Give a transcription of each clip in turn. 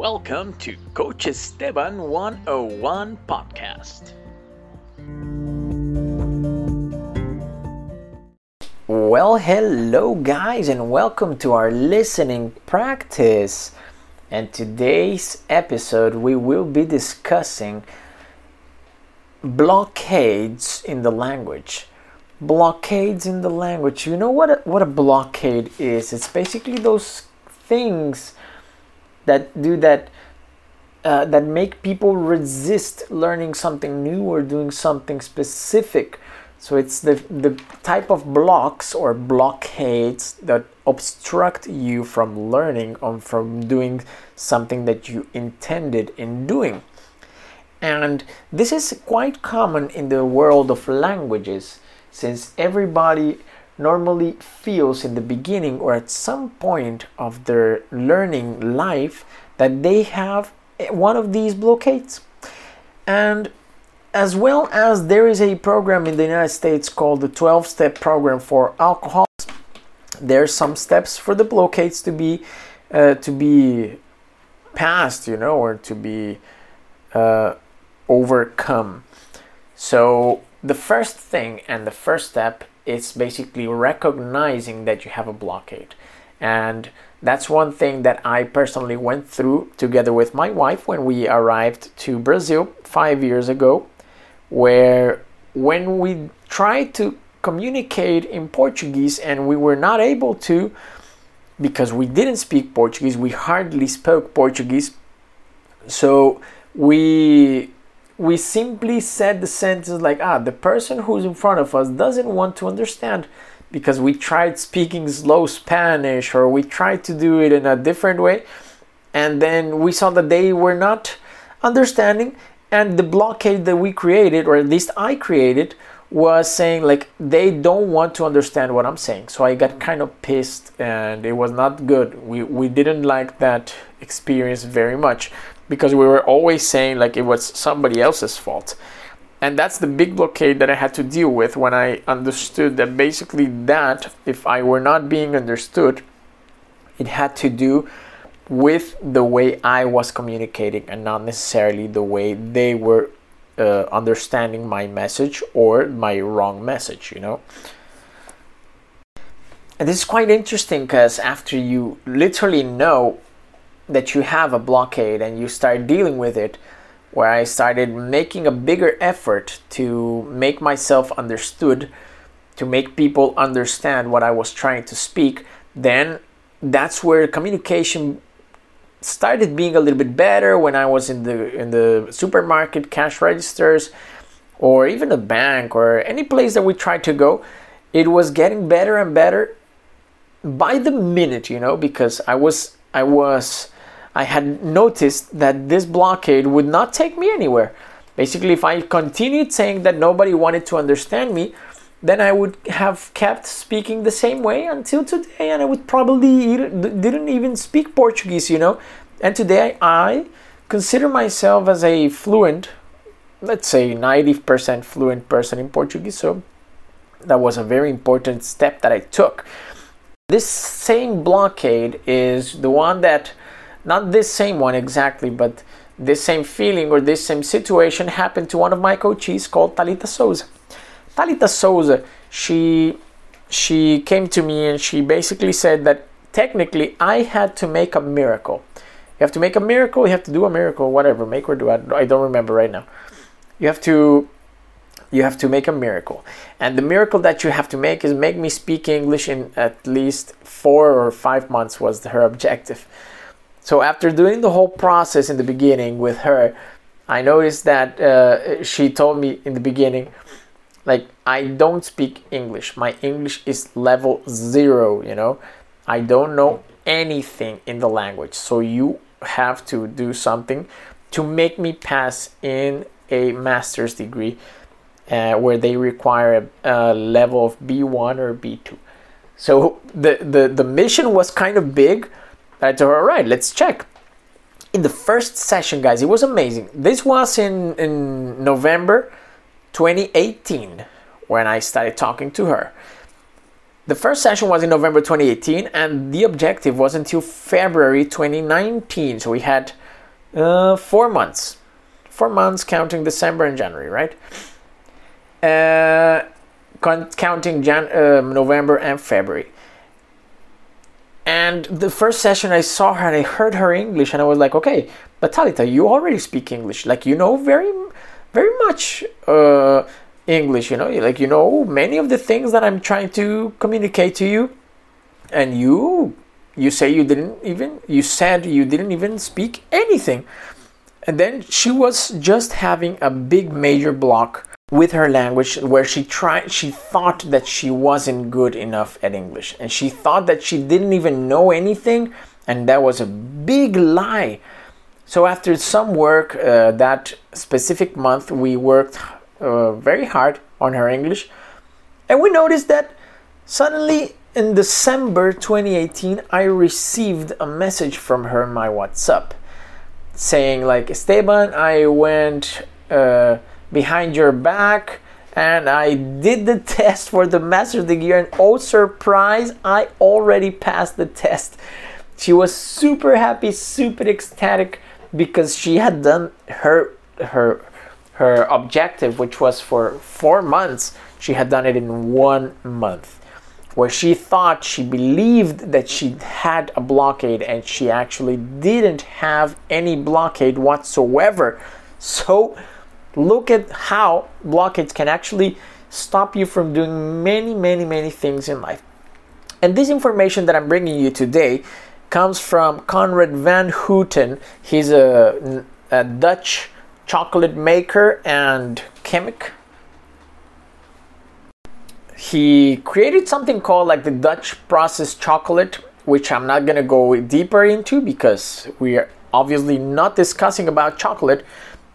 welcome to Coach Esteban 101 podcast. Well, hello, guys, and welcome to our listening practice. And today's episode, we will be discussing blockades in the language. Blockades in the language. You know what a, what a blockade is? It's basically those things that do that uh, that make people resist learning something new or doing something specific. So it's the the type of blocks or blockades that obstruct you from learning or from doing something that you intended in doing. And this is quite common in the world of languages since everybody normally feels in the beginning or at some point of their learning life that they have one of these blockades. And as well as there is a program in the United States called the 12 step program for alcohol, are some steps for the blockades to be uh, to be passed, you know, or to be uh, overcome. So the first thing and the first step it's basically recognizing that you have a blockade. And that's one thing that I personally went through together with my wife when we arrived to Brazil five years ago, where when we tried to communicate in Portuguese and we were not able to because we didn't speak Portuguese, we hardly spoke Portuguese. So we we simply said the sentence like, ah, the person who's in front of us doesn't want to understand because we tried speaking slow Spanish or we tried to do it in a different way. And then we saw that they were not understanding. And the blockade that we created, or at least I created, was saying like they don't want to understand what I'm saying. So I got kind of pissed and it was not good. We we didn't like that experience very much because we were always saying like it was somebody else's fault. And that's the big blockade that I had to deal with when I understood that basically that if I were not being understood, it had to do with the way I was communicating and not necessarily the way they were uh, understanding my message or my wrong message, you know. And this is quite interesting because after you literally know that you have a blockade and you start dealing with it, where I started making a bigger effort to make myself understood, to make people understand what I was trying to speak, then that's where communication started being a little bit better when I was in the in the supermarket cash registers or even a bank or any place that we tried to go it was getting better and better by the minute you know because I was I was I had noticed that this blockade would not take me anywhere. Basically if I continued saying that nobody wanted to understand me then I would have kept speaking the same way until today, and I would probably didn't even speak Portuguese, you know. And today I consider myself as a fluent, let's say 90% fluent person in Portuguese. So that was a very important step that I took. This same blockade is the one that, not this same one exactly, but this same feeling or this same situation happened to one of my coaches called Talita Souza. Talita Souza, she she came to me and she basically said that technically I had to make a miracle. You have to make a miracle, you have to do a miracle, whatever, make or do. I, I don't remember right now. You have to you have to make a miracle. And the miracle that you have to make is make me speak English in at least 4 or 5 months was her objective. So after doing the whole process in the beginning with her, I noticed that uh, she told me in the beginning like I don't speak English. My English is level 0, you know. I don't know anything in the language. So you have to do something to make me pass in a master's degree uh, where they require a, a, level of B1 or B2. So the, the, the mission was kind of big. I told her, all right, let's check. In the first session, guys, it was amazing. This was in, in November 2018 when I started talking to her. The first session was in November 2018, and the objective was until February 2019. So we had uh, four months, four months counting December and January, right? Uh, counting Jan- uh, November and February. And the first session I saw her and I heard her English and I was like, okay, but Talita, you already speak English. Like you know very, very much uh, English. You know, like you know many of the things that I'm trying to communicate to you, and you, you say you didn't even. You said you didn't even speak anything, and then she was just having a big major block with her language where she tried she thought that she wasn't good enough at english and she thought that she didn't even know anything and that was a big lie so after some work uh, that specific month we worked uh, very hard on her english and we noticed that suddenly in december 2018 i received a message from her in my whatsapp saying like esteban i went uh, behind your back and I did the test for the Master of the Gear and oh surprise, I already passed the test. She was super happy, super ecstatic because she had done her her her objective which was for 4 months. She had done it in 1 month. Where she thought she believed that she had a blockade and she actually didn't have any blockade whatsoever. So look at how blockades can actually stop you from doing many, many, many things in life. And this information that I'm bringing you today comes from Conrad van Houten. He's a, a Dutch chocolate maker and chemic. He created something called like the Dutch processed chocolate, which I'm not gonna go deeper into because we are obviously not discussing about chocolate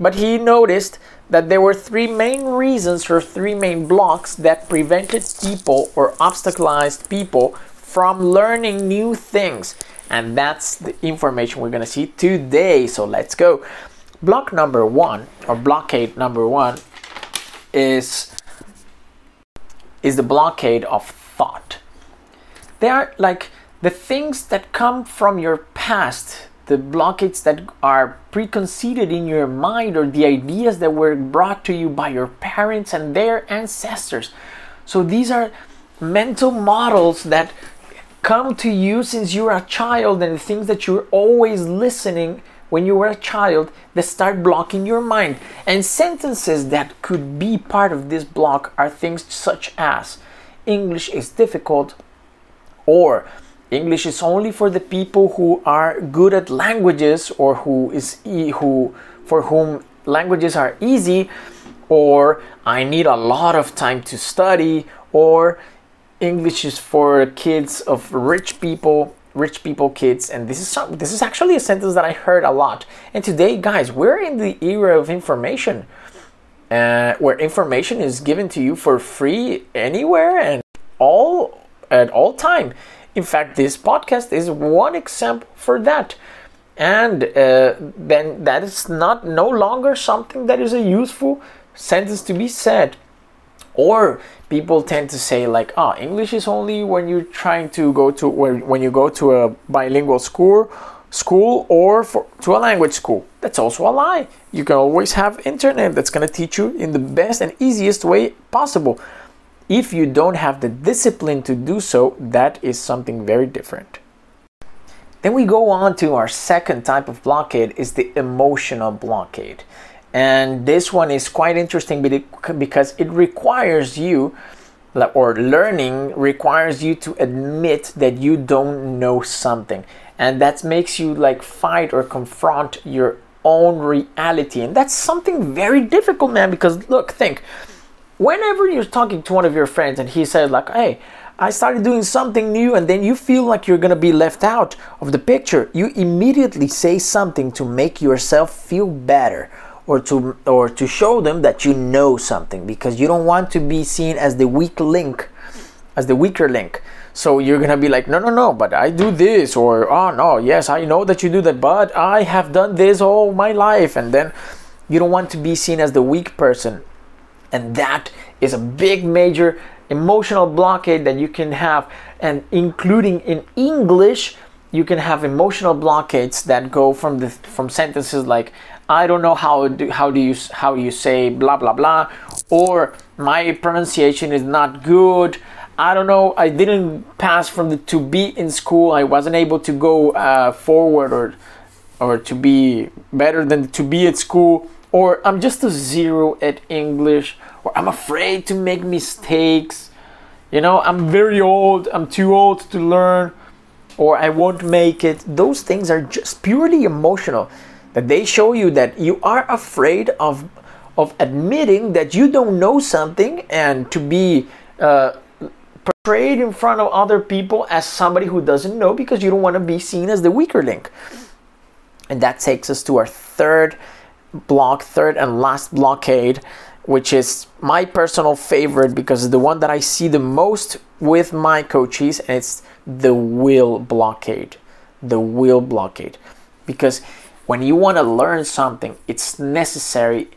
but he noticed that there were three main reasons or three main blocks that prevented people or obstaculized people from learning new things. And that's the information we're to see today. So let's go. Block number one, or blockade number one, is, is the blockade of thought. They are like the things that come from your past the blockades that are preconceived in your mind or the ideas that were brought to you by your parents and their ancestors. So these are mental models that come to you since you're a child and the things that you're always listening when you were a child that start blocking your mind. And sentences that could be part of this block are things such as English is difficult or English is only for the people who are good at languages or who is e- who for whom languages are easy or I need a lot of time to study or English is for kids of rich people rich people kids and this is some, this is actually a sentence that I heard a lot and today guys we're in the era of information uh, where information is given to you for free anywhere and all at all time in fact, this podcast is one example for that. And uh, then that is not no longer something that is a useful sentence to be said. Or people tend to say like, "Ah, oh, English is only when you're trying to go to when, when you go to a bilingual school." school or for, to a language school. That's also a lie. You can always have internet that's going to teach you in the best and easiest way possible. If you don't have the discipline to do so, that is something very different. Then we go on to our second type of blockade is the emotional blockade. And this one is quite interesting because it requires you or learning requires you to admit that you don't know something. And that makes you like fight or confront your own reality. And that's something very difficult man because look think whenever you're talking to one of your friends and he says like hey i started doing something new and then you feel like you're to be left out of the picture you immediately say something to make yourself feel better or to or to show them that you know something because you don't want to be seen as the weak link as the weaker link. So you're gonna be like no no no but i do this or oh no yes i know that you do that but i have done this all my life. And then you don't want to be seen as the weak person. And that is a big major emotional blockade that you can have. And including in english you can have emotional blockades that go from the from sentences like I don't know how do, how do you how you say blah blah blah or my pronunciation is not good. I don't know. I didn't pass from the to be in school. I wasn't able to go uh, forward or or to be better than to be at school. Or I'm just a zero at English. Or I'm afraid to make mistakes. You know, I'm very old. I'm too old to learn or I won't make it. Those things are just purely emotional. That they show you that you are afraid of of admitting that you don't know something and to be uh, portrayed in front of other people as somebody who doesn't know because you don't want to be seen as the weaker link. And that takes us to our third block, third and last blockade, which is my personal favorite because it's the one that I see the most with my coaches, and it's the will blockade. The will blockade. Because when you want to learn something, it's necessary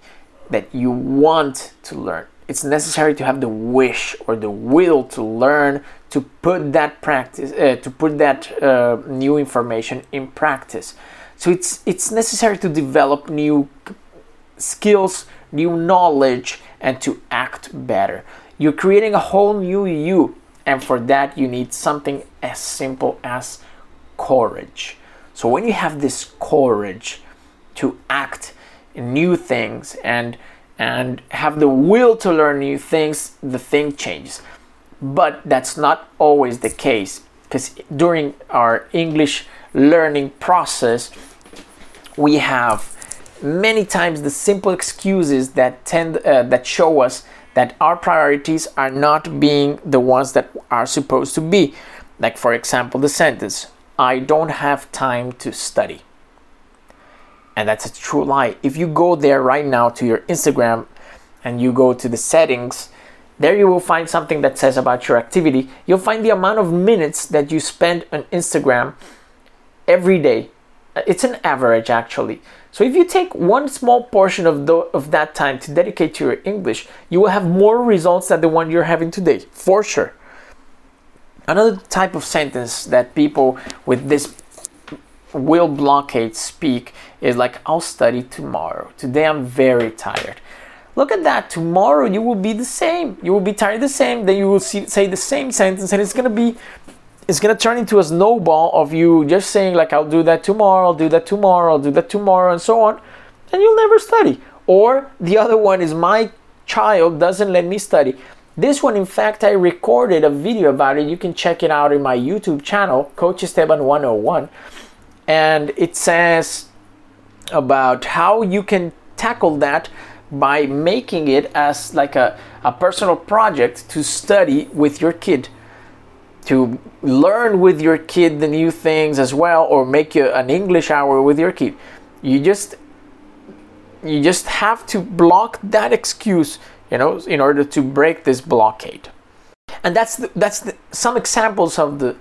that you want to learn. It's necessary to have the wish or the will to learn, to put that practice, uh, to put that uh, new information in practice. So it's it's necessary to develop new skills, new knowledge, and to act better. You're creating a whole new you, and for that, you need something as simple as courage. So, when you have this courage to act in new things and and have the will to learn new things, the thing changes. But that's not always the case because during our English learning process, we have many times the simple excuses that tend uh, that show us that our priorities are not being the ones that are supposed to be like for example the sentence i don't have time to study. And that's a true lie. If you go there right now to your instagram and you go to the settings there you will find something that says about your activity. You'll find the amount of minutes that you spend on instagram every day. Uh, it's an average actually. So if you take one small portion of, the, of that time to dedicate to your English, you will have more results than the one you're having today, for sure. Another type of sentence that people with this will blockade speak is like, I'll study tomorrow. Today I'm very tired. Look at that. Tomorrow you will be the same. You will be tired the same. Then you will see, say the same sentence, and it's going to be it's gonna turn into a snowball of you just saying like I'll do that tomorrow, I'll do that tomorrow, I'll do that tomorrow, and so on, and you'll never study. Or the other one is my child doesn't let me study. This one, in fact, I recorded a video about it. You can check it out in my YouTube channel, Coach Esteban 101, and it says about how you can tackle that by making it as like a, a personal project to study with your kid to learn with your kid the new things as well or make you an english hour with your kid you just you just have to block that excuse you know in order to break this blockade. And that's the, that's the, some examples of the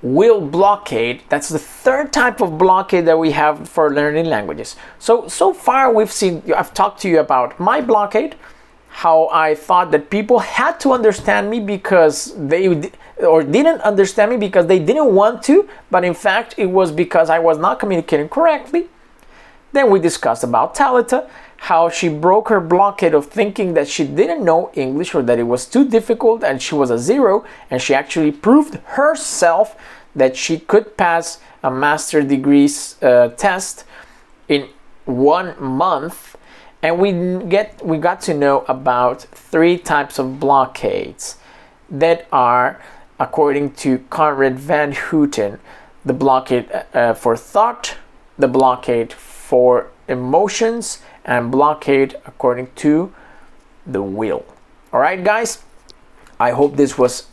will blockade. That's the third type of blockade that we have for learning languages. So so far we've seen i've talked to you about my blockade how I thought that people had to understand me because they or didn't understand me because they didn't want to, but in fact it was because I was not communicating correctly. Then we discussed about Talita, how she broke her blockade of thinking that she didn't know English or that it was too difficult and she was a zero, and she actually proved herself that she could pass a master degrees uh, test in one month. And we get we got to know about three types of blockades that are according to Conrad van Houten the blockade uh, for thought the blockade for emotions and blockade according to the will all right guys i hope this was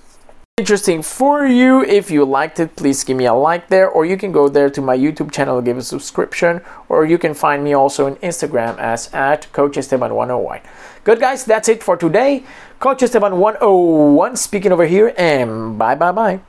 interesting for you. If you liked it, please give me a like there, or you can go there to my YouTube channel, give a subscription, or you can find me also on Instagram as at Coach Esteban 101. Good guys, that's it for today. Coach Esteban 101 speaking over here, and bye bye bye.